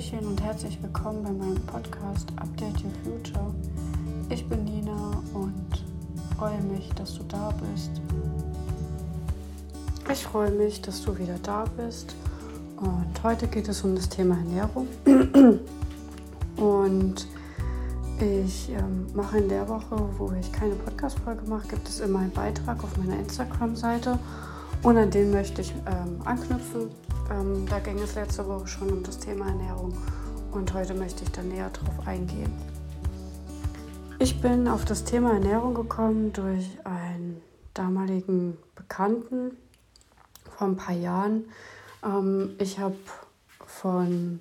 Hallöchen und herzlich willkommen bei meinem Podcast Update Your Future. Ich bin Nina und freue mich, dass du da bist. Ich freue mich, dass du wieder da bist. Und heute geht es um das Thema Ernährung. Und ich ähm, mache in der Woche, wo ich keine Podcast-Folge mache, gibt es immer einen Beitrag auf meiner Instagram-Seite. Und an den möchte ich ähm, anknüpfen. Ähm, da ging es letzte Woche schon um das Thema Ernährung. Und heute möchte ich da näher drauf eingehen. Ich bin auf das Thema Ernährung gekommen durch einen damaligen Bekannten vor ein paar Jahren. Ähm, ich habe von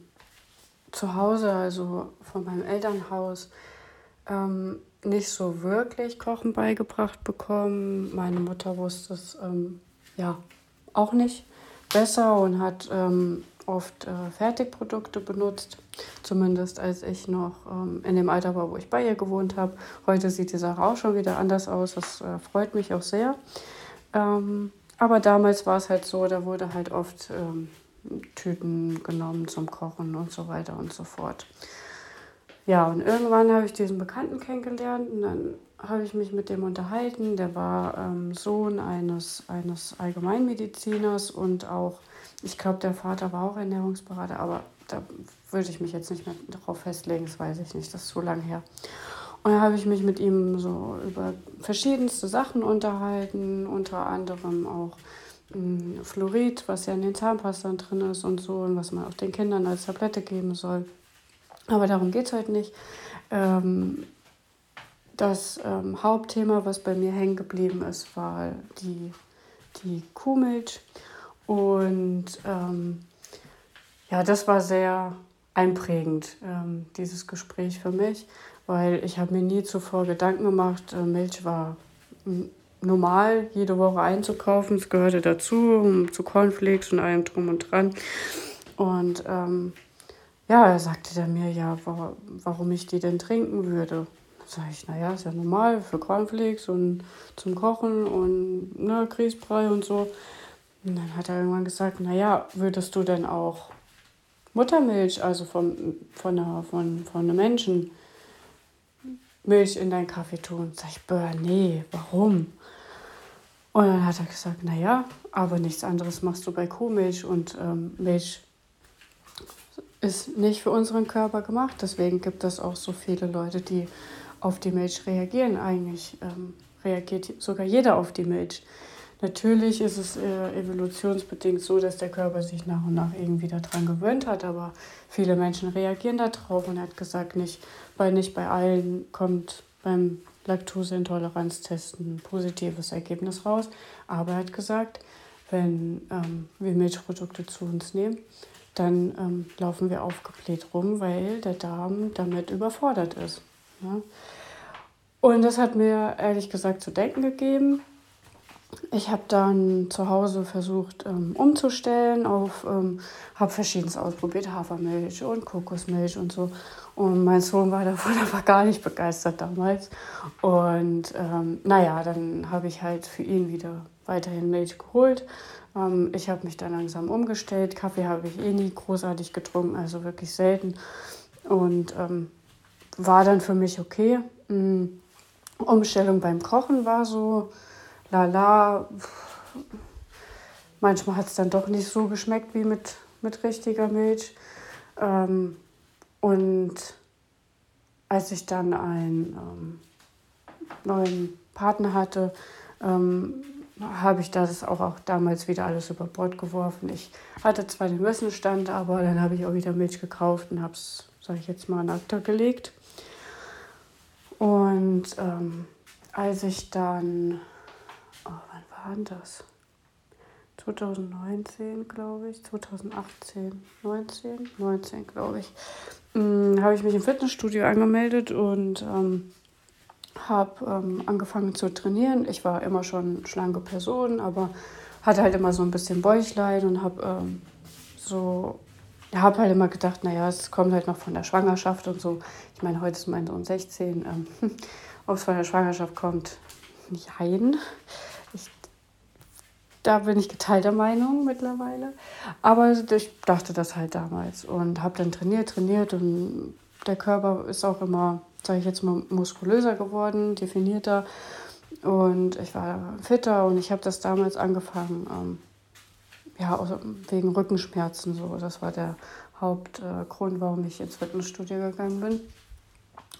zu Hause, also von meinem Elternhaus, ähm, nicht so wirklich Kochen beigebracht bekommen. Meine Mutter wusste es ähm, ja auch nicht besser und hat ähm, oft äh, Fertigprodukte benutzt. Zumindest als ich noch ähm, in dem Alter war, wo ich bei ihr gewohnt habe. Heute sieht die Sache auch schon wieder anders aus. Das äh, freut mich auch sehr. Ähm, aber damals war es halt so, da wurde halt oft ähm, Tüten genommen zum Kochen und so weiter und so fort. Ja, und irgendwann habe ich diesen Bekannten kennengelernt und dann habe ich mich mit dem unterhalten. Der war ähm, Sohn eines, eines Allgemeinmediziners und auch, ich glaube, der Vater war auch Ernährungsberater, aber da würde ich mich jetzt nicht mehr darauf festlegen, das weiß ich nicht, das ist so lange her. Und dann habe ich mich mit ihm so über verschiedenste Sachen unterhalten, unter anderem auch mh, Fluorid, was ja in den Zahnpastern drin ist und so und was man auch den Kindern als Tablette geben soll. Aber darum geht es heute nicht. Ähm, das ähm, Hauptthema, was bei mir hängen geblieben ist, war die, die Kuhmilch. Und ähm, ja, das war sehr einprägend, ähm, dieses Gespräch für mich, weil ich habe mir nie zuvor Gedanken gemacht, äh, Milch war normal, jede Woche einzukaufen. Es gehörte dazu, zu Cornflakes und allem drum und dran. Und ähm, ja, er sagte dann mir ja, warum ich die denn trinken würde. Sag ich, naja, ist ja normal für Cornflakes und zum Kochen und ne, Grießbrei und so. Und dann hat er irgendwann gesagt, naja, würdest du denn auch Muttermilch, also von, von, einer, von, von einem Menschen, Milch in deinen Kaffee tun? Sag ich, bäh, nee, warum? Und dann hat er gesagt, naja, aber nichts anderes machst du bei Kuhmilch und ähm, Milch ist nicht für unseren Körper gemacht. Deswegen gibt es auch so viele Leute, die auf die Milch reagieren. Eigentlich ähm, reagiert sogar jeder auf die Milch. Natürlich ist es äh, evolutionsbedingt so, dass der Körper sich nach und nach irgendwie daran gewöhnt hat, aber viele Menschen reagieren darauf und er hat gesagt, nicht bei, nicht bei allen kommt beim Laktoseintoleranztest ein positives Ergebnis raus, aber er hat gesagt, wenn ähm, wir Milchprodukte zu uns nehmen, dann ähm, laufen wir aufgebläht rum, weil der Darm damit überfordert ist. Ja? Und das hat mir ehrlich gesagt zu denken gegeben. Ich habe dann zu Hause versucht ähm, umzustellen auf, ähm, habe verschiedenes ausprobiert, Hafermilch und Kokosmilch und so. Und mein Sohn war davon aber gar nicht begeistert damals. Und ähm, naja, dann habe ich halt für ihn wieder weiterhin Milch geholt. Ähm, ich habe mich dann langsam umgestellt. Kaffee habe ich eh nie großartig getrunken, also wirklich selten. Und ähm, war dann für mich okay. Mhm. Umstellung beim Kochen war so, lala. Manchmal hat es dann doch nicht so geschmeckt wie mit, mit richtiger Milch. Ähm, und als ich dann einen ähm, neuen Partner hatte, ähm, habe ich das auch, auch damals wieder alles über Bord geworfen. Ich hatte zwar den Wissensstand, aber dann habe ich auch wieder Milch gekauft und habe es, sage ich jetzt mal, an Akta gelegt. Und ähm, als ich dann, oh, wann war denn das? 2019, glaube ich, 2018, 19, 19, glaube ich, ähm, habe ich mich im Fitnessstudio angemeldet und ähm, habe ähm, angefangen zu trainieren. Ich war immer schon schlanke Person, aber hatte halt immer so ein bisschen Bäuchlein und habe ähm, so, habe halt immer gedacht, naja, es kommt halt noch von der Schwangerschaft und so. Ich meine, heute ist mein Sohn 16. Ähm, Ob es von der Schwangerschaft kommt, nein. Ich da bin ich geteilter Meinung mittlerweile. Aber ich dachte das halt damals und habe dann trainiert, trainiert und der Körper ist auch immer, sage ich jetzt mal, muskulöser geworden, definierter. Und ich war fitter und ich habe das damals angefangen, ähm, ja, wegen Rückenschmerzen so. Das war der Hauptgrund, äh, warum ich ins Fitnessstudio gegangen bin.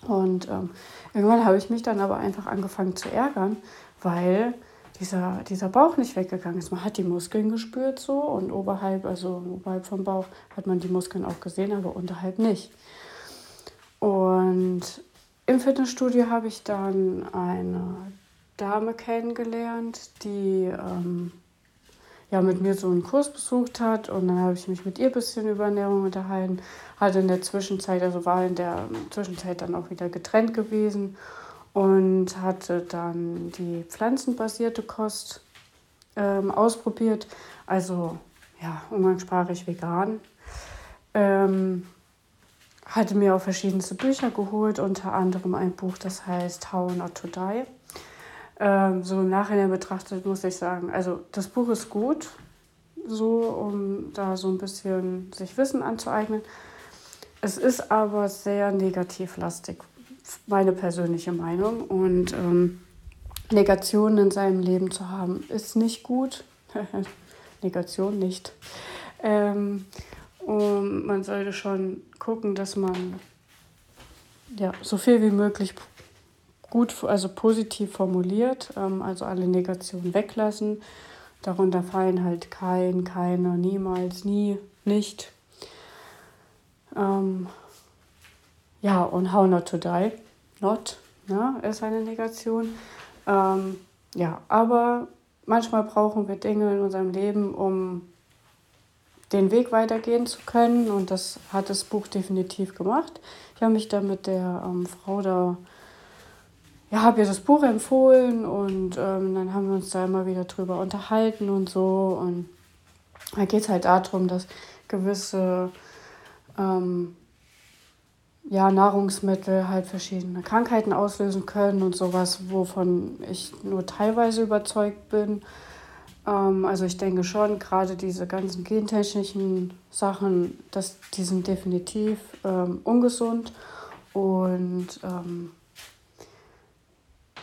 Und ähm, irgendwann habe ich mich dann aber einfach angefangen zu ärgern, weil dieser, dieser Bauch nicht weggegangen ist. Man hat die Muskeln gespürt so und oberhalb, also oberhalb vom Bauch hat man die Muskeln auch gesehen, aber unterhalb nicht. Und im Fitnessstudio habe ich dann eine Dame kennengelernt, die ähm, ja, mit mir so einen Kurs besucht hat und dann habe ich mich mit ihr ein bisschen über Ernährung unterhalten. Hatte in der Zwischenzeit, also war in der Zwischenzeit dann auch wieder getrennt gewesen und hatte dann die pflanzenbasierte Kost ähm, ausprobiert, also ja, umgangssprachlich vegan. Ähm, hatte mir auch verschiedenste Bücher geholt, unter anderem ein Buch, das heißt How Not to Die. Ähm, so im Nachhinein betrachtet muss ich sagen, also das Buch ist gut, so um da so ein bisschen sich Wissen anzueignen. Es ist aber sehr negativlastig, meine persönliche Meinung. Und ähm, Negationen in seinem Leben zu haben, ist nicht gut. Negation nicht. Ähm, und man sollte schon gucken, dass man ja, so viel wie möglich gut, also positiv formuliert, ähm, also alle Negationen weglassen. Darunter fallen halt kein, keine, niemals, nie, nicht. Ähm, ja, und how not to die. Not ne, ist eine Negation. Ähm, ja, aber manchmal brauchen wir Dinge in unserem Leben, um den Weg weitergehen zu können. Und das hat das Buch definitiv gemacht. Ich habe mich da mit der ähm, Frau da ja, habe ihr das Buch empfohlen und ähm, dann haben wir uns da immer wieder drüber unterhalten und so. Und da geht es halt darum, dass gewisse ähm, ja, Nahrungsmittel halt verschiedene Krankheiten auslösen können und sowas, wovon ich nur teilweise überzeugt bin. Ähm, also ich denke schon, gerade diese ganzen gentechnischen Sachen, dass, die sind definitiv ähm, ungesund und ähm,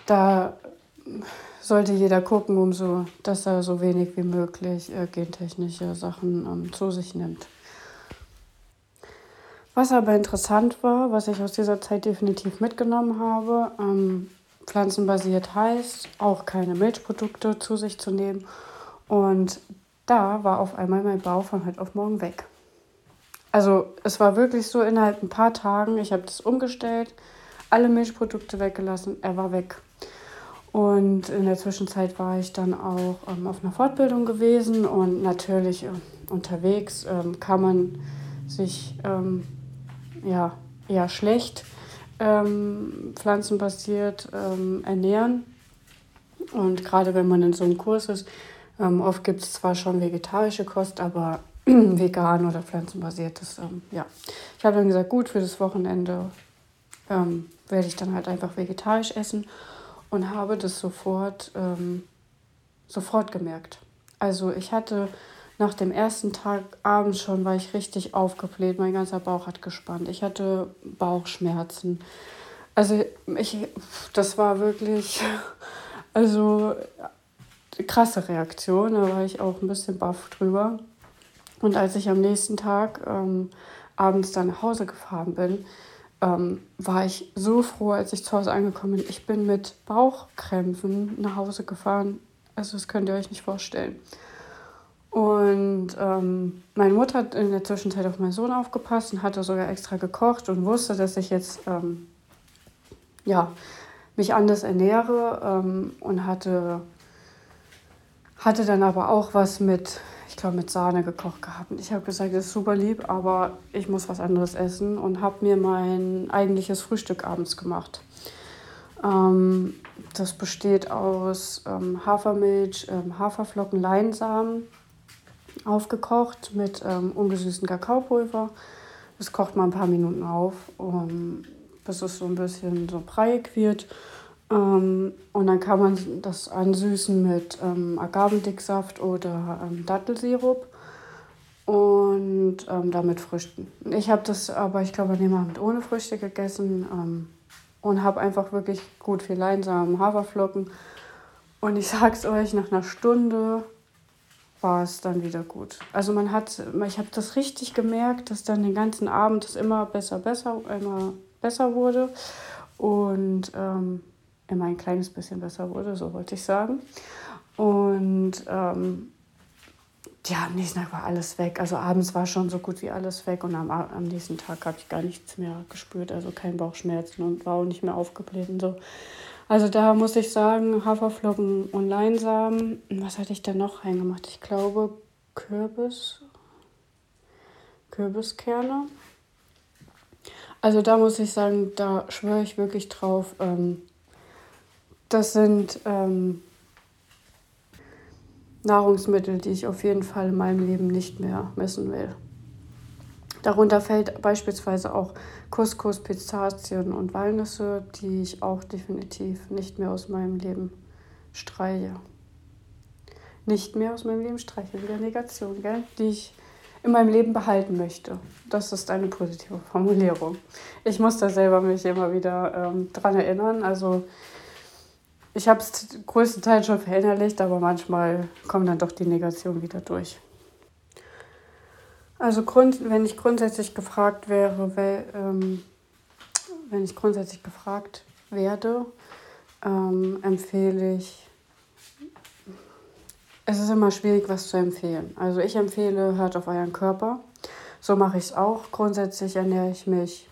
da sollte jeder gucken, um so, dass er so wenig wie möglich äh, gentechnische Sachen ähm, zu sich nimmt. Was aber interessant war, was ich aus dieser Zeit definitiv mitgenommen habe, ähm, pflanzenbasiert heißt, auch keine Milchprodukte zu sich zu nehmen. Und da war auf einmal mein Bauch von heute auf morgen weg. Also es war wirklich so innerhalb ein paar Tagen, ich habe das umgestellt, alle Milchprodukte weggelassen, er war weg. Und in der Zwischenzeit war ich dann auch ähm, auf einer Fortbildung gewesen und natürlich äh, unterwegs ähm, kann man sich ähm, ja, eher schlecht ähm, pflanzenbasiert ähm, ernähren. Und gerade wenn man in so einem Kurs ist, ähm, oft gibt es zwar schon vegetarische Kost, aber vegan oder pflanzenbasiert, das, ja. Ich habe dann gesagt, gut, für das Wochenende werde ich dann halt einfach vegetarisch essen und habe das sofort, ähm, sofort gemerkt. Also ich hatte nach dem ersten Tag abends schon, war ich richtig aufgebläht, mein ganzer Bauch hat gespannt, ich hatte Bauchschmerzen. Also ich, das war wirklich, also krasse Reaktion, da war ich auch ein bisschen baff drüber. Und als ich am nächsten Tag ähm, abends dann nach Hause gefahren bin, ähm, war ich so froh, als ich zu Hause angekommen bin. Ich bin mit Bauchkrämpfen nach Hause gefahren. Also das könnt ihr euch nicht vorstellen. Und ähm, meine Mutter hat in der Zwischenzeit auf meinen Sohn aufgepasst und hatte sogar extra gekocht und wusste, dass ich jetzt ähm, ja, mich anders ernähre ähm, und hatte, hatte dann aber auch was mit ich glaube, mit Sahne gekocht gehabt. Ich habe gesagt, das ist super lieb, aber ich muss was anderes essen und habe mir mein eigentliches Frühstück abends gemacht. Ähm, das besteht aus ähm, Hafermilch, ähm, Haferflocken, Leinsamen aufgekocht mit ähm, ungesüßtem Kakaopulver. Das kocht man ein paar Minuten auf, um, bis es so ein bisschen so breiig wird. Ähm, und dann kann man das ansüßen mit ähm, Agavendicksaft oder ähm, Dattelsirup und ähm, damit Früchten. Ich habe das aber, ich glaube, an dem Abend ohne Früchte gegessen ähm, und habe einfach wirklich gut viel Leinsamen, Haferflocken. Und ich sag's euch, nach einer Stunde war es dann wieder gut. Also man hat, ich habe das richtig gemerkt, dass dann den ganzen Abend es immer besser, besser, immer besser wurde und ähm, immer ein kleines bisschen besser wurde, so wollte ich sagen. Und ähm, ja, am nächsten Tag war alles weg. Also abends war schon so gut wie alles weg und am, am nächsten Tag habe ich gar nichts mehr gespürt, also kein Bauchschmerzen und war auch nicht mehr aufgebläht und so. Also da muss ich sagen, Haferflocken und Leinsamen. Was hatte ich da noch reingemacht? Ich glaube Kürbis. Kürbiskerne. Also da muss ich sagen, da schwöre ich wirklich drauf. Ähm, das sind ähm, Nahrungsmittel, die ich auf jeden Fall in meinem Leben nicht mehr missen will. Darunter fällt beispielsweise auch Couscous, Pistazien und Walnüsse, die ich auch definitiv nicht mehr aus meinem Leben streiche. Nicht mehr aus meinem Leben streiche, wieder Negation, gell? die ich in meinem Leben behalten möchte. Das ist eine positive Formulierung. Ich muss da selber mich immer wieder ähm, dran erinnern. Also ich habe es größtenteils schon verinnerlicht, aber manchmal kommt dann doch die Negation wieder durch. Also grund, wenn ich grundsätzlich gefragt wäre, weil, ähm, wenn ich grundsätzlich gefragt werde, ähm, empfehle ich, es ist immer schwierig, was zu empfehlen. Also ich empfehle, hört auf euren Körper. So mache ich es auch. Grundsätzlich ernähre ich mich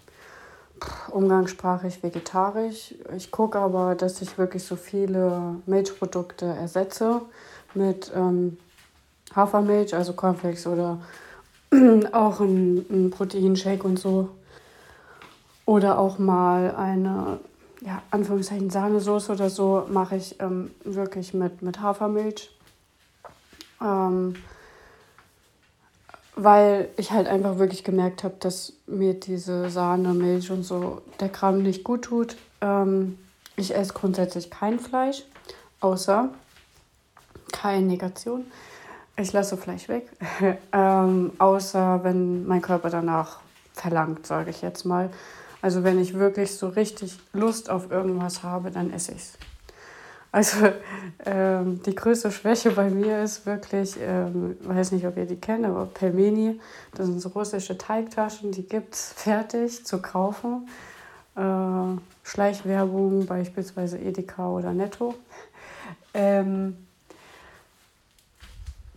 umgangssprachlich vegetarisch. Ich gucke aber, dass ich wirklich so viele Milchprodukte ersetze mit ähm, Hafermilch, also Cornflakes oder auch ein, ein Proteinshake und so. Oder auch mal eine, ja, Anführungszeichen Sahnesoße oder so mache ich ähm, wirklich mit, mit Hafermilch. Ähm, weil ich halt einfach wirklich gemerkt habe, dass mir diese Sahne, Milch und so der Kram nicht gut tut. Ähm, ich esse grundsätzlich kein Fleisch, außer keine Negation. Ich lasse Fleisch weg, ähm, außer wenn mein Körper danach verlangt, sage ich jetzt mal. Also wenn ich wirklich so richtig Lust auf irgendwas habe, dann esse ich es. Also ähm, die größte Schwäche bei mir ist wirklich, ähm, weiß nicht, ob ihr die kennt, aber Pelmeni, das sind so russische Teigtaschen, die gibt es fertig zu kaufen. Äh, Schleichwerbung, beispielsweise Edeka oder Netto. Ähm,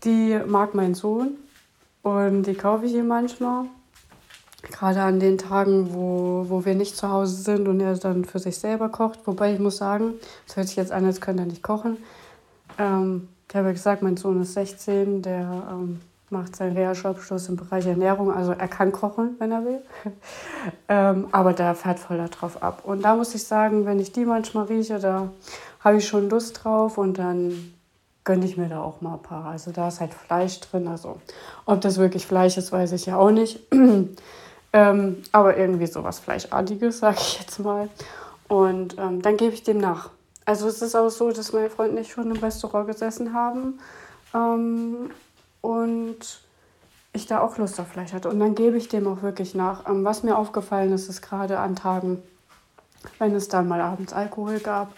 die mag mein Sohn und die kaufe ich ihm manchmal. Gerade an den Tagen, wo, wo wir nicht zu Hause sind und er dann für sich selber kocht. Wobei ich muss sagen, das hört sich jetzt an, als könnte er nicht kochen. Ähm, ich habe ja gesagt, mein Sohn ist 16, der ähm, macht seinen Realschulabschluss im Bereich Ernährung. Also er kann kochen, wenn er will. ähm, aber der fährt voll darauf ab. Und da muss ich sagen, wenn ich die manchmal rieche, da habe ich schon Lust drauf und dann gönne ich mir da auch mal ein paar. Also da ist halt Fleisch drin. Also ob das wirklich Fleisch ist, weiß ich ja auch nicht. Ähm, aber irgendwie sowas Fleischartiges, sage ich jetzt mal. Und ähm, dann gebe ich dem nach. Also es ist auch so, dass meine Freunde nicht schon im Restaurant gesessen haben ähm, und ich da auch Lust auf Fleisch hatte. Und dann gebe ich dem auch wirklich nach. Ähm, was mir aufgefallen ist, ist gerade an Tagen, wenn es dann mal abends Alkohol gab,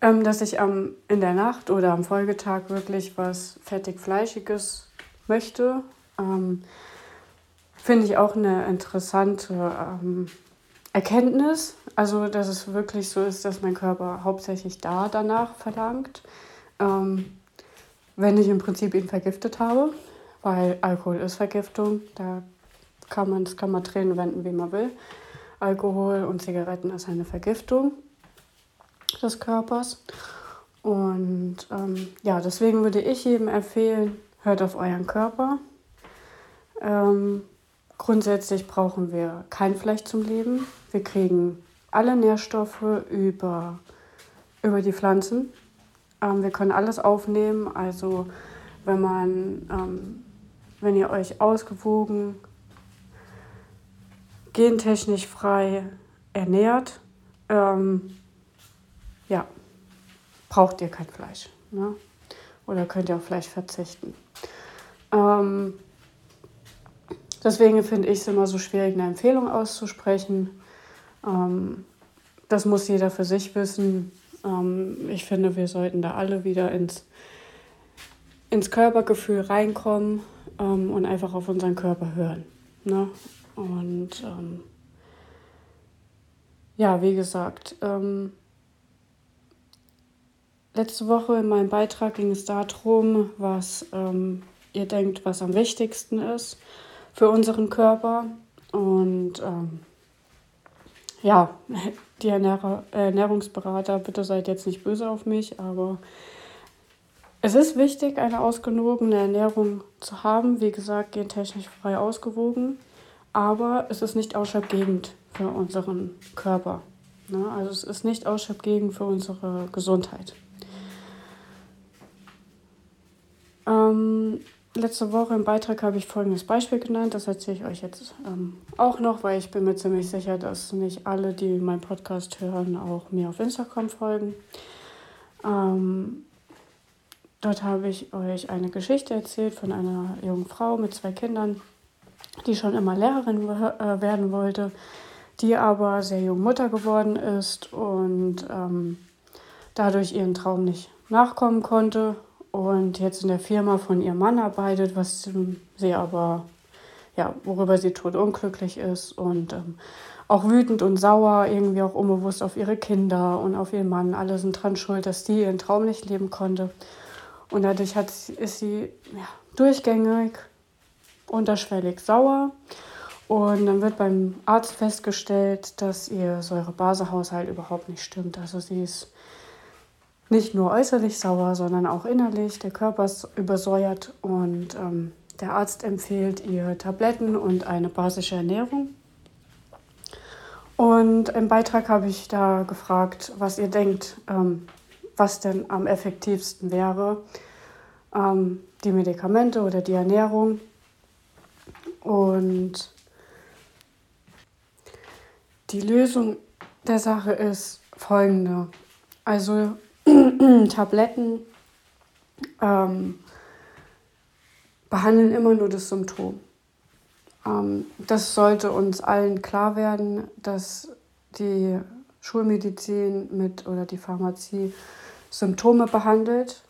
ähm, dass ich ähm, in der Nacht oder am Folgetag wirklich was fettig Fleischiges möchte. Ähm, Finde ich auch eine interessante ähm, Erkenntnis. Also, dass es wirklich so ist, dass mein Körper hauptsächlich da danach verlangt, ähm, wenn ich im Prinzip ihn vergiftet habe, weil Alkohol ist Vergiftung. Da kann man, das kann man und wenden, wie man will. Alkohol und Zigaretten ist eine Vergiftung des Körpers. Und ähm, ja, deswegen würde ich jedem empfehlen, hört auf euren Körper. Ähm, Grundsätzlich brauchen wir kein Fleisch zum Leben. Wir kriegen alle Nährstoffe über, über die Pflanzen. Ähm, wir können alles aufnehmen. Also wenn man, ähm, wenn ihr euch ausgewogen, gentechnisch frei ernährt, ähm, ja, braucht ihr kein Fleisch. Ne? Oder könnt ihr auf Fleisch verzichten. Ähm, deswegen finde ich es immer so schwierig, eine Empfehlung auszusprechen. Ähm, das muss jeder für sich wissen. Ähm, ich finde, wir sollten da alle wieder ins, ins Körpergefühl reinkommen ähm, und einfach auf unseren Körper hören. Ne? Und ähm, ja, wie gesagt, ähm, letzte Woche in meinem Beitrag ging es darum, was ähm, ihr denkt, was am wichtigsten ist für unseren Körper. Und ähm, ja, die Ernähr Ernährungsberater, bitte seid jetzt nicht böse auf mich, aber es ist wichtig, eine ausgewogene Ernährung zu haben. Wie gesagt, gentechnisch frei ausgewogen. Aber es ist nicht ausschlaggebend für unseren Körper. Ne? Also es ist nicht ausschlaggebend für unsere Gesundheit. Ähm, letzte Woche im Beitrag habe ich folgendes Beispiel genannt. Das erzähle ich euch jetzt ähm, auch noch, weil ich bin mir ziemlich sicher, dass nicht alle, die meinen Podcast hören, auch mir auf Instagram folgen. Ähm, dort habe ich euch eine Geschichte erzählt von einer jungen Frau mit zwei Kindern, die schon immer Lehrerin äh, werden wollte, die aber sehr jung Mutter geworden ist und ähm, dadurch ihren Traum nicht nachkommen konnte und jetzt in der Firma von ihrem Mann arbeitet, was sie aber, ja, worüber sie tot unglücklich ist und ähm, auch wütend und sauer, irgendwie auch unbewusst auf ihre Kinder und auf ihren Mann. Alle sind dran schuld, dass die ihren Traum nicht leben konnte. Und dadurch hat, ist sie ja, durchgängig unterschwellig sauer. Und dann wird beim Arzt festgestellt, dass ihr Säurebasehaushalt überhaupt nicht stimmt. Also sie ist nicht nur äußerlich sauer, sondern auch innerlich. Der Körper ist übersäuert und ähm, der Arzt empfiehlt ihr Tabletten und eine basische Ernährung. Und im Beitrag habe ich da gefragt, was ihr denkt, ähm, was denn am effektivsten wäre. Ähm, die Medikamente oder die Ernährung. Und die Lösung der Sache ist folgende. Also Tabletten ähm, behandeln immer nur das Symptom. Ähm, das sollte uns allen klar werden, dass die Schulmedizin mit oder die Pharmazie Symptome behandelt,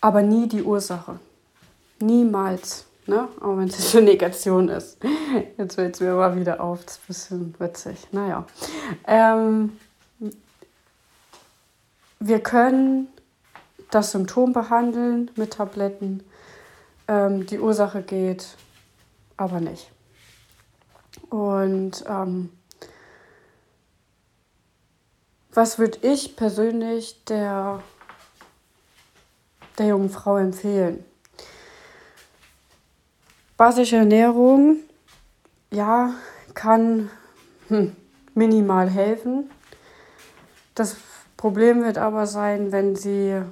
aber nie die Ursache. Niemals. Ne? Auch wenn es eine Negation ist. Jetzt fällt es mir aber wieder auf. Das ist ein bisschen witzig. Naja. Ähm, wir können das Symptom behandeln mit Tabletten. Ähm, die Ursache geht aber nicht. Und ähm, was würde ich persönlich der, der jungen Frau empfehlen? Basische Ernährung, ja, kann hm, minimal helfen. Das Problem wird aber sein, wenn sie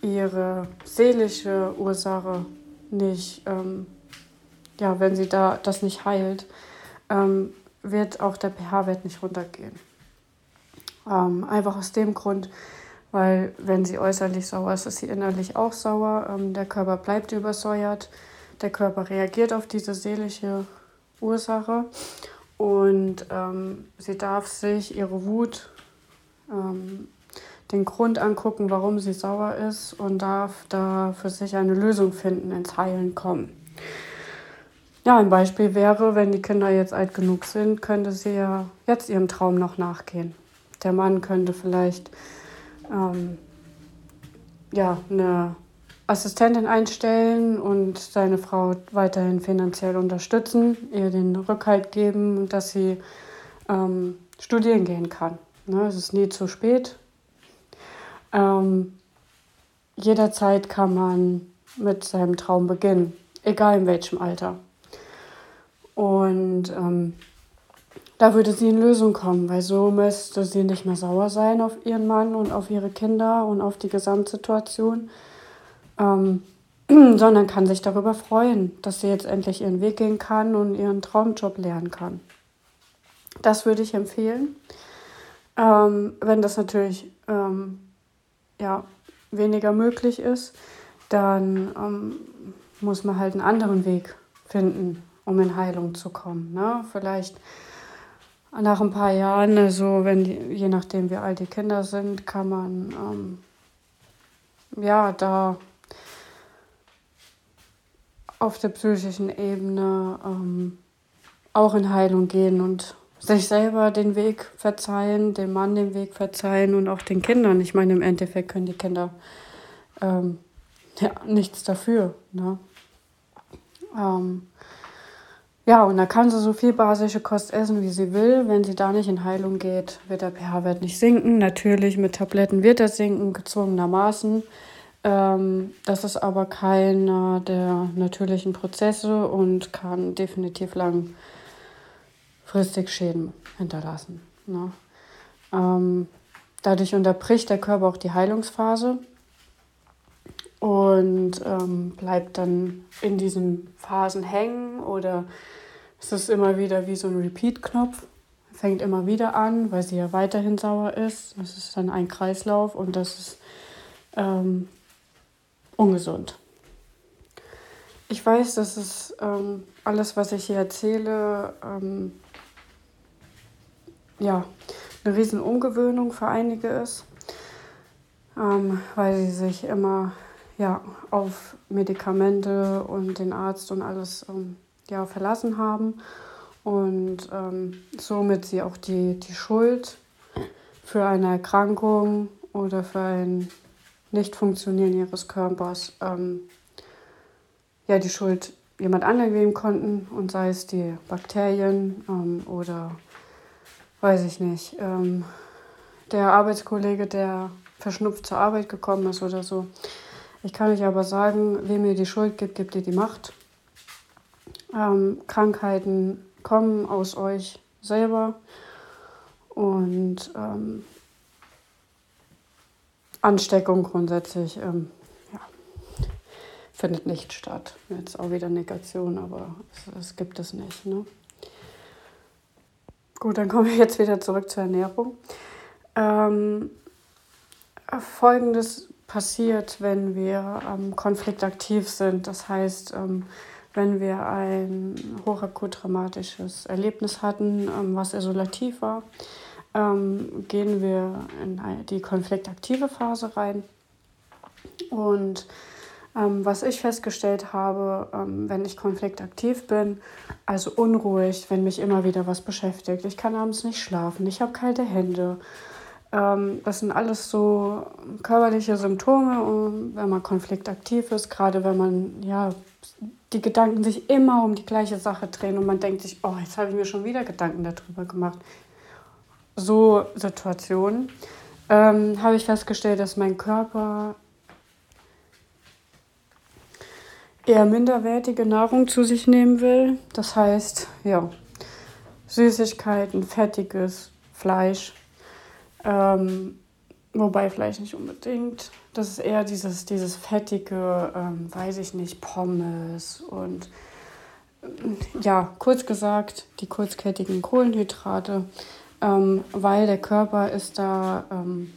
ihre seelische Ursache nicht, ähm, ja, wenn sie da das nicht heilt, ähm, wird auch der pH-Wert nicht runtergehen. Ähm, einfach aus dem Grund, weil wenn sie äußerlich sauer ist, ist sie innerlich auch sauer. Ähm, der Körper bleibt übersäuert. Der Körper reagiert auf diese seelische Ursache und ähm, sie darf sich ihre Wut, ähm, den Grund angucken, warum sie sauer ist und darf da für sich eine Lösung finden, ins Heilen kommen. Ja, ein Beispiel wäre, wenn die Kinder jetzt alt genug sind, könnte sie ja jetzt ihrem Traum noch nachgehen. Der Mann könnte vielleicht ähm, ja, eine Assistentin einstellen und seine Frau weiterhin finanziell unterstützen, ihr den Rückhalt geben, dass sie ähm, studieren gehen kann. Ne, es ist nie zu spät. Ähm, jederzeit kann man mit seinem Traum beginnen, egal in welchem Alter. Und ähm, da würde sie in Lösung kommen, weil so müsste sie nicht mehr sauer sein auf ihren Mann und auf ihre Kinder und auf die Gesamtsituation, ähm, sondern kann sich darüber freuen, dass sie jetzt endlich ihren Weg gehen kann und ihren Traumjob lernen kann. Das würde ich empfehlen. Ähm, wenn das natürlich ähm, ja, weniger möglich ist, dann ähm, muss man halt einen anderen Weg finden, um in Heilung zu kommen. Ne? Vielleicht nach ein paar Jahren, also wenn die, je nachdem wie alt die Kinder sind, kann man ähm, ja da auf der psychischen Ebene ähm, auch in Heilung gehen und sich selber den Weg verzeihen, dem Mann den Weg verzeihen und auch den Kindern. Ich meine, im Endeffekt können die Kinder ähm, ja, nichts dafür. Ne? Ähm, ja, und da kann sie so viel basische Kost essen, wie sie will. Wenn sie da nicht in Heilung geht, wird der pH-Wert nicht sinken. Natürlich mit Tabletten wird er sinken, gezwungenermaßen. Ähm, das ist aber keiner der natürlichen Prozesse und kann definitiv langfristig Schäden hinterlassen. Ne? Ähm, dadurch unterbricht der Körper auch die Heilungsphase und ähm, bleibt dann in diesen Phasen hängen oder es ist immer wieder wie so ein Repeat-Knopf, fängt immer wieder an, weil sie ja weiterhin sauer ist. Das ist dann ein Kreislauf und das ist ähm, ungesund. Ich weiß, dass es ähm, alles, was ich hier erzähle, ähm, ja, eine riesen Umgewöhnung für einige ist, ähm, weil sie sich immer ja, auf Medikamente und den Arzt und alles ähm, ja, verlassen haben und ähm, somit sie auch die, die Schuld für eine Erkrankung oder für ein Nicht-Funktionieren ihres Körpers ähm, ja, die Schuld jemand anderem geben konnten und sei es die Bakterien ähm, oder weiß ich nicht, ähm, der Arbeitskollege, der verschnupft zur Arbeit gekommen ist oder so. Ich kann euch aber sagen, wem ihr die Schuld gibt, gibt ihr die Macht. Ähm, Krankheiten kommen aus euch selber und ähm, Ansteckung grundsätzlich ähm, ja, findet nicht statt. Jetzt auch wieder Negation, aber es, es gibt es nicht. Ne? Gut, dann kommen wir jetzt wieder zurück zur Ernährung. Ähm, Folgendes passiert, wenn wir ähm, konfliktaktiv sind. Das heißt, ähm, wenn wir ein hochakut dramatisches Erlebnis hatten, ähm, was isolativ war, ähm, gehen wir in die konfliktaktive Phase rein. Und ähm, was ich festgestellt habe, ähm, wenn ich konfliktaktiv bin, also unruhig, wenn mich immer wieder was beschäftigt, ich kann abends nicht schlafen, ich habe kalte Hände. Ähm, das sind alles so körperliche Symptome, wenn man konfliktaktiv ist, gerade wenn man ja die Gedanken sich immer um die gleiche Sache drehen und man denkt sich, oh, jetzt habe ich mir schon wieder Gedanken darüber gemacht. So Situationen ähm, habe ich festgestellt, dass mein Körper eher minderwertige Nahrung zu sich nehmen will. Das heißt, ja, Süßigkeiten, fettiges Fleisch, ähm, wobei Fleisch nicht unbedingt. Das ist eher dieses, dieses fettige, ähm, weiß ich nicht, Pommes und ja, kurz gesagt, die kurzkettigen Kohlenhydrate, ähm, weil der Körper ist da ähm,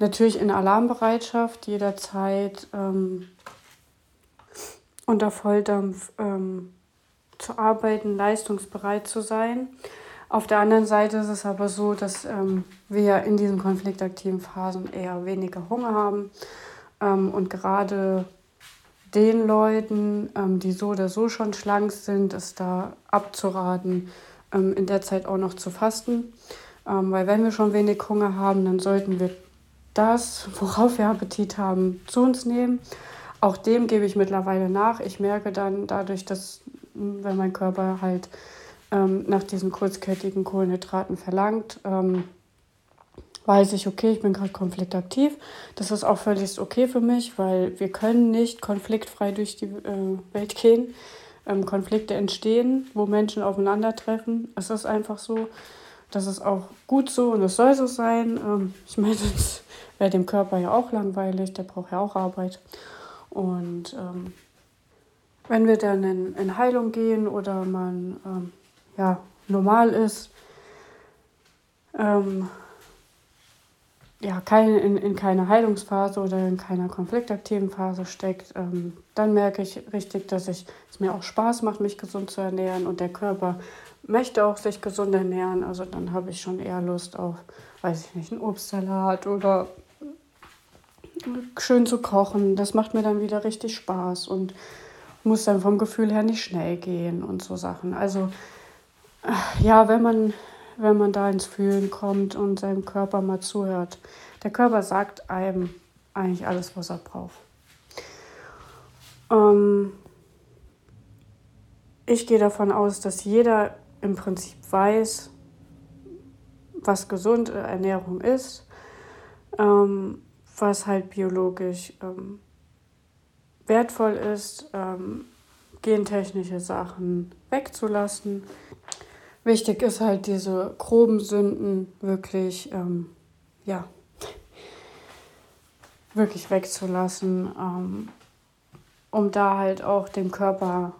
natürlich in Alarmbereitschaft jederzeit ähm, unter Volldampf ähm, zu arbeiten, leistungsbereit zu sein. Auf der anderen Seite ist es aber so, dass ähm, wir in diesen konfliktaktiven Phasen eher weniger Hunger haben ähm, und gerade den Leuten, die so oder so schon schlank sind, ist da abzuraten, ähm, in der Zeit auch noch zu fasten. Ähm, weil wenn wir schon wenig Hunger haben, dann sollten wir das, worauf wir Appetit haben, zu uns nehmen. Auch dem gebe ich mittlerweile nach. Ich merke dann dadurch, dass wenn mein Körper halt ähm, nach diesen kurzkettigen Kohlenhydraten verlangt, ähm, weiß ich, okay, ich bin gerade konfliktaktiv. Das ist auch völlig okay für mich, weil wir können nicht konfliktfrei durch die äh, Welt gehen. Ähm, Konflikte entstehen, wo Menschen aufeinandertreffen. Es ist einfach so. Das ist auch gut so und es soll so sein. Ähm, ich meine, sonst wäre dem Körper ja auch langweilig, der braucht ja auch Arbeit. Und ähm, wenn wir dann in, in Heilung gehen oder man ähm, ja, normal ist, ähm, ja, keine, in, in keiner Heilungsphase oder in keiner konfliktaktiven Phase steckt, ähm, dann merke ich richtig, dass ich, es mir auch Spaß macht, mich gesund zu ernähren und der Körper möchte auch sich gesund ernähren. Also dann habe ich schon eher Lust auf, weiß ich nicht, einen Obstsalat oder schön zu kochen. Das macht mir dann wieder richtig Spaß und muss dann vom Gefühl her nicht schnell gehen und so Sachen. Also ja, wenn man wenn man da ins Fühlen kommt und seinem Körper mal zuhört. Der Körper sagt einem eigentlich alles, was er braucht. Ähm ich gehe davon aus, dass jeder im Prinzip weiß, was gesunde Ernährung ist, ähm, was halt biologisch ähm, wertvoll ist, ähm, gentechnische Sachen wegzulassen. Wichtig ist halt diese groben Sünden wirklich, ähm, ja, wirklich wegzulassen, ähm, um da halt auch dem Körper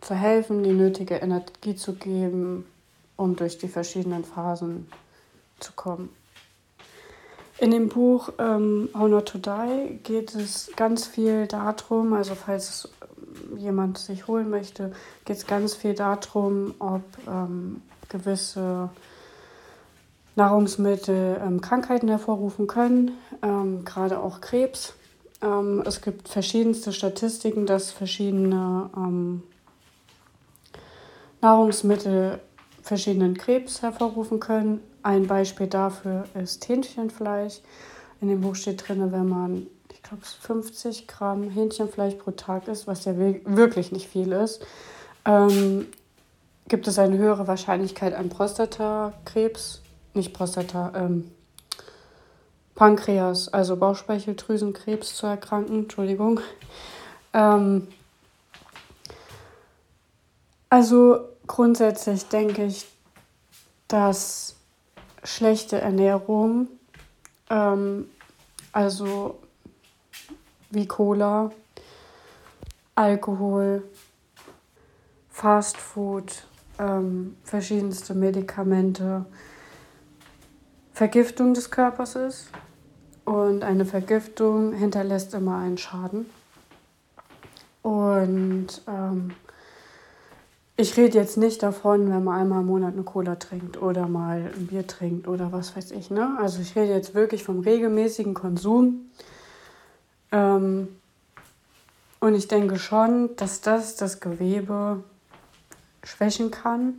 zu helfen, die nötige Energie zu geben, um durch die verschiedenen Phasen zu kommen. In dem Buch ähm, How Not to Die geht es ganz viel darum, also falls es jemand sich holen möchte, geht es ganz viel darum, ob ähm, gewisse Nahrungsmittel ähm, Krankheiten hervorrufen können, ähm, gerade auch Krebs. Ähm, es gibt verschiedenste Statistiken, dass verschiedene ähm, Nahrungsmittel verschiedenen Krebs hervorrufen können. Ein Beispiel dafür ist Hähnchenfleisch. In dem Buch steht drin, wenn man ich glaube, 50 Gramm Hähnchenfleisch pro Tag ist, was ja wirklich nicht viel ist, ähm, gibt es eine höhere Wahrscheinlichkeit an Prostatakrebs, nicht Prostata, ähm, Pankreas, also Bauchspeicheldrüsenkrebs zu erkranken. Entschuldigung. Ähm, also grundsätzlich denke ich, dass schlechte Ernährung, ähm, also wie Cola, Alkohol, Fastfood, ähm, verschiedenste Medikamente, Vergiftung des Körpers ist. Und eine Vergiftung hinterlässt immer einen Schaden. Und ähm, ich rede jetzt nicht davon, wenn man einmal im Monat eine Cola trinkt oder mal ein Bier trinkt oder was weiß ich. Ne? Also ich rede jetzt wirklich vom regelmäßigen Konsum ähm, und ich denke schon, dass das das Gewebe schwächen kann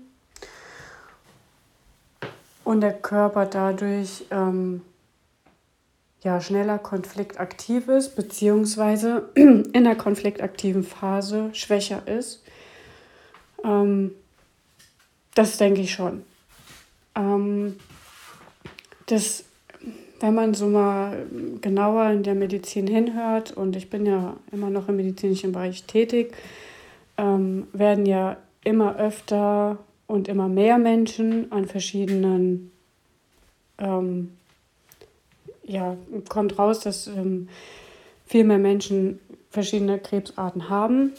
und der Körper dadurch ähm, ja, schneller konfliktaktiv ist, beziehungsweise in der konfliktaktiven Phase schwächer ist. Ähm, das denke ich schon. Ähm, das wenn man so mal genauer in der Medizin hinhört, und ich bin ja immer noch im medizinischen Bereich tätig, ähm, werden ja immer öfter und immer mehr Menschen an verschiedenen, ähm, ja, kommt raus, dass ähm, viel mehr Menschen verschiedene Krebsarten haben.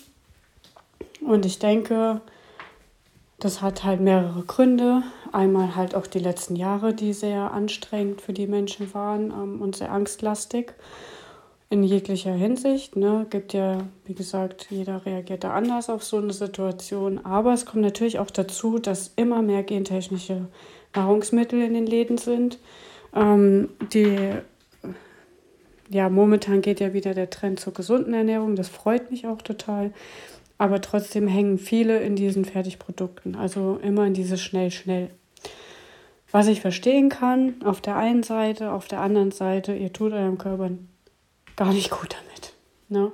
Und ich denke, das hat halt mehrere Gründe. Einmal halt auch die letzten Jahre, die sehr anstrengend für die Menschen waren ähm, und sehr angstlastig in jeglicher Hinsicht. Ne? Gibt ja, wie gesagt, jeder reagiert da anders auf so eine Situation. Aber es kommt natürlich auch dazu, dass immer mehr gentechnische Nahrungsmittel in den Läden sind. Ähm, die, ja, momentan geht ja wieder der Trend zur gesunden Ernährung. Das freut mich auch total. Aber trotzdem hängen viele in diesen Fertigprodukten, also immer in dieses schnell, schnell. Was ich verstehen kann, auf der einen Seite, auf der anderen Seite, ihr tut eurem Körper gar nicht gut damit. Ne?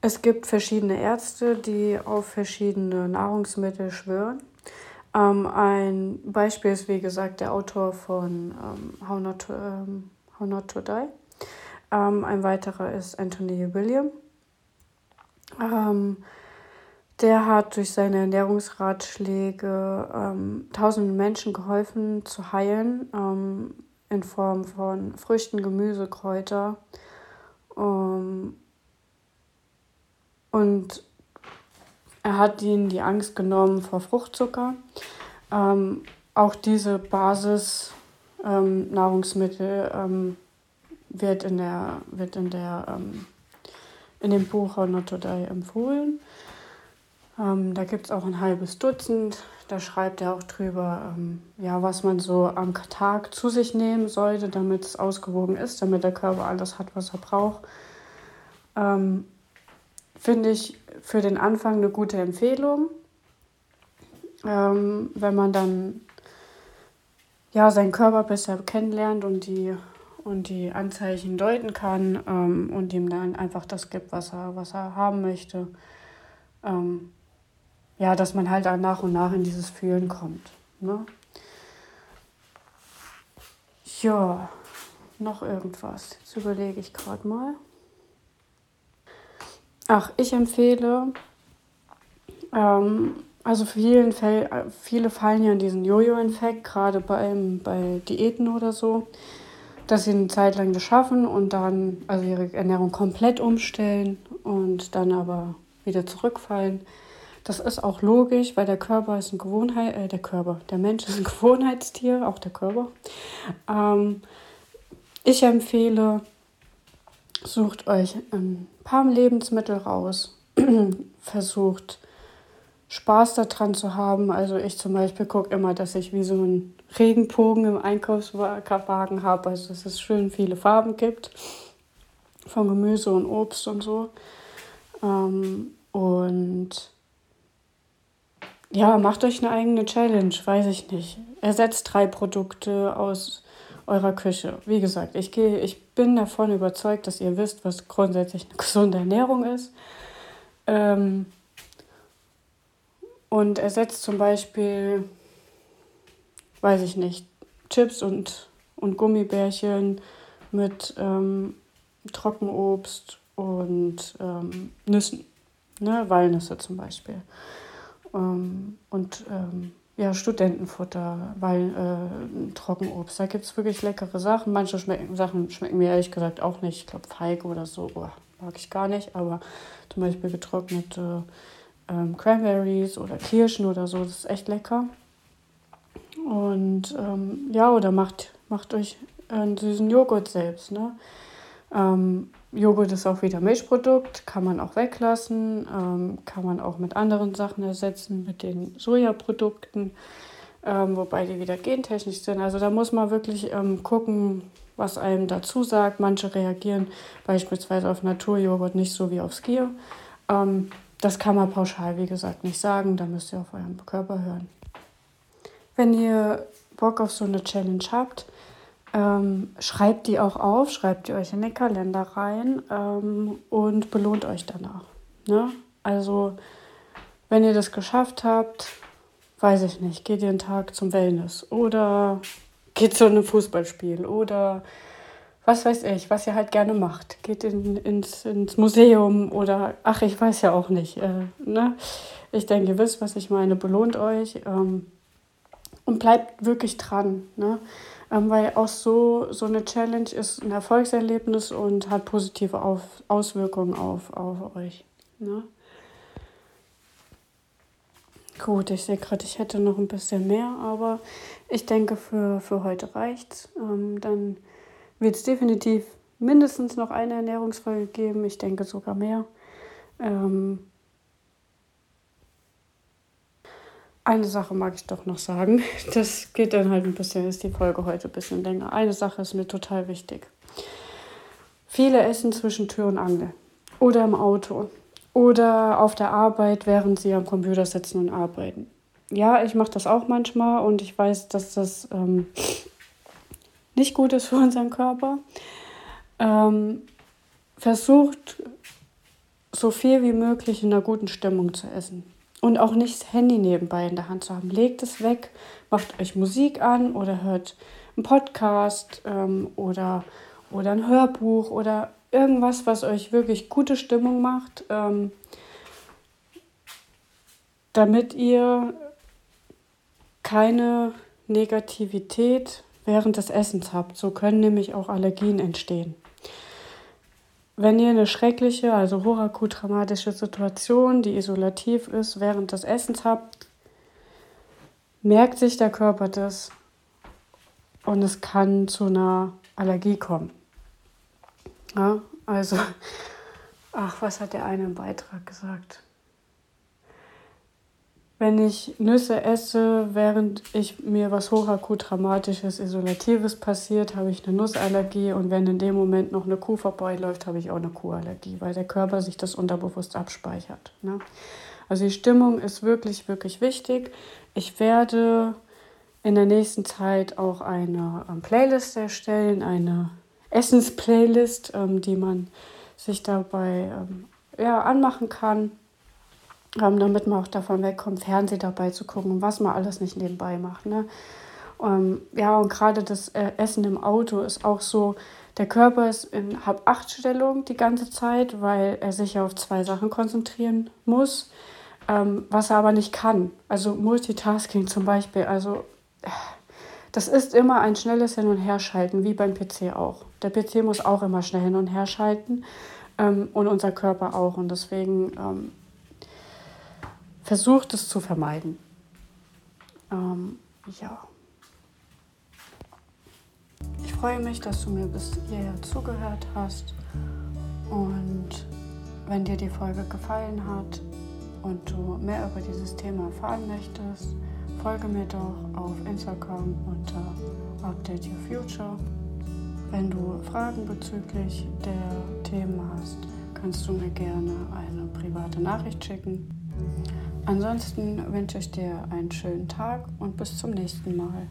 Es gibt verschiedene Ärzte, die auf verschiedene Nahrungsmittel schwören. Ähm, ein Beispiel ist, wie gesagt, der Autor von ähm, How, Not to, ähm, How Not to Die. Ähm, ein weiterer ist Anthony William. Ähm, der hat durch seine Ernährungsratschläge ähm, tausenden Menschen geholfen zu heilen ähm, in Form von Früchten, Gemüse, Kräuter. Ähm, und er hat ihnen die Angst genommen vor Fruchtzucker. Ähm, auch diese Basis-Nahrungsmittel ähm, wird in der, wird in der ähm, in dem Buch How Not to Die empfohlen. Ähm, da gibt es auch ein halbes Dutzend. Da schreibt er auch drüber, ähm, ja, was man so am Tag zu sich nehmen sollte, damit es ausgewogen ist, damit der Körper alles hat, was er braucht. Ähm, Finde ich für den Anfang eine gute Empfehlung. Ähm, wenn man dann ja, seinen Körper besser kennenlernt und die, und die Anzeichen deuten kann ähm, und ihm dann einfach das gibt, was er, was er haben möchte. Ähm, ja, dass man halt nach und nach in dieses Fühlen kommt. Ne? Ja, noch irgendwas. Jetzt überlege ich gerade mal. Ach, ich empfehle, ähm, also vielen Fäll, viele fallen ja in diesen Jojo-Infekt, gerade beim, bei Diäten oder so, dass sie eine Zeit lang das schaffen und dann also ihre Ernährung komplett umstellen und dann aber wieder zurückfallen. Das ist auch logisch, weil der Körper ist ein Gewohnheit, äh, der Körper, der Mensch ist ein Gewohnheitstier, auch der Körper. Ähm, ich empfehle, sucht euch ein paar Lebensmittel raus, versucht Spaß daran zu haben. Also ich zum Beispiel gucke immer, dass ich wie so einen Regenbogen im Einkaufswagen habe, also dass es schön viele Farben gibt von Gemüse und Obst und so. Ähm, und ja, macht euch eine eigene Challenge, weiß ich nicht. Ersetzt drei Produkte aus eurer Küche. Wie gesagt, ich, gehe, ich bin davon überzeugt, dass ihr wisst, was grundsätzlich eine gesunde Ernährung ist. Ähm und ersetzt zum Beispiel, weiß ich nicht, Chips und, und Gummibärchen mit ähm, Trockenobst und ähm, Nüssen. Ne? Walnüsse zum Beispiel. Ähm, und ähm, ja, Studentenfutter, weil äh, Trockenobst. Da gibt es wirklich leckere Sachen. Manche schmecken, Sachen schmecken mir ehrlich gesagt auch nicht. Ich glaube, Feige oder so oh, mag ich gar nicht. Aber zum Beispiel getrocknete ähm, Cranberries oder Kirschen oder so, das ist echt lecker. Und ähm, ja, oder macht, macht euch einen süßen Joghurt selbst. Ne? Ähm, Joghurt ist auch wieder Milchprodukt, kann man auch weglassen, ähm, kann man auch mit anderen Sachen ersetzen, mit den Sojaprodukten, ähm, wobei die wieder gentechnisch sind. Also da muss man wirklich ähm, gucken, was einem dazu sagt. Manche reagieren beispielsweise auf Naturjoghurt nicht so wie auf Skier. Ähm, das kann man pauschal, wie gesagt, nicht sagen. Da müsst ihr auf euren Körper hören. Wenn ihr Bock auf so eine Challenge habt, ähm, schreibt die auch auf, schreibt die euch in den Kalender rein ähm, und belohnt euch danach. Ne? Also, wenn ihr das geschafft habt, weiß ich nicht, geht einen Tag zum Wellness oder geht zu einem Fußballspiel oder was weiß ich, was ihr halt gerne macht. Geht in, ins, ins Museum oder, ach, ich weiß ja auch nicht. Äh, ne? Ich denke, ihr wisst, was ich meine, belohnt euch ähm, und bleibt wirklich dran. Ne? Ähm, weil auch so, so eine Challenge ist ein Erfolgserlebnis und hat positive auf, Auswirkungen auf, auf euch. Ne? Gut, ich sehe gerade, ich hätte noch ein bisschen mehr, aber ich denke, für, für heute reicht's. Ähm, dann wird es definitiv mindestens noch eine Ernährungsfolge geben. Ich denke sogar mehr. Ähm, Eine Sache mag ich doch noch sagen. Das geht dann halt ein bisschen, ist die Folge heute ein bisschen länger. Eine Sache ist mir total wichtig. Viele essen zwischen Tür und Angel oder im Auto oder auf der Arbeit, während sie am Computer sitzen und arbeiten. Ja, ich mache das auch manchmal und ich weiß, dass das ähm, nicht gut ist für unseren Körper. Ähm, versucht so viel wie möglich in einer guten Stimmung zu essen. Und auch nicht das Handy nebenbei in der Hand zu haben. Legt es weg, macht euch Musik an oder hört einen Podcast ähm, oder, oder ein Hörbuch oder irgendwas, was euch wirklich gute Stimmung macht, ähm, damit ihr keine Negativität während des Essens habt. So können nämlich auch Allergien entstehen. Wenn ihr eine schreckliche, also hochakut dramatische Situation, die isolativ ist, während des Essens habt, merkt sich der Körper das und es kann zu einer Allergie kommen. Ja, also, ach, was hat der eine im Beitrag gesagt? Wenn ich Nüsse esse, während ich mir was hochakut dramatisches, isolatives passiert, habe ich eine Nussallergie und wenn in dem Moment noch eine Kuh vorbeiläuft, habe ich auch eine Kuhallergie, weil der Körper sich das unterbewusst abspeichert. Ne? Also die Stimmung ist wirklich, wirklich wichtig. Ich werde in der nächsten Zeit auch eine ähm, Playlist erstellen, eine Essensplaylist, ähm, die man sich dabei ähm, ja, anmachen kann, ähm, damit man auch davon wegkommt, Fernsehen dabei zu gucken, was man alles nicht nebenbei macht. Ne? Ähm, ja, und gerade das äh, Essen im Auto ist auch so, der Körper ist in Hab-Acht-Stellung die ganze Zeit, weil er sich auf zwei Sachen konzentrieren muss, ähm, was er aber nicht kann. Also Multitasking zum Beispiel, also das ist immer ein schnelles Hin- und Herschalten, wie beim PC auch. Der PC muss auch immer schnell hin und her schalten ähm, und unser Körper auch. Und deswegen ähm, versucht es zu vermeiden. Ähm, ja. Ich freue mich, dass du mir bis hierher zugehört hast. Und wenn dir die Folge gefallen hat und du mehr über dieses Thema erfahren möchtest, Folge mir doch auf Instagram unter Update Your Future. Wenn du Fragen bezüglich der Themen hast, kannst du mir gerne eine private Nachricht schicken. Ansonsten wünsche ich dir einen schönen Tag und bis zum nächsten Mal.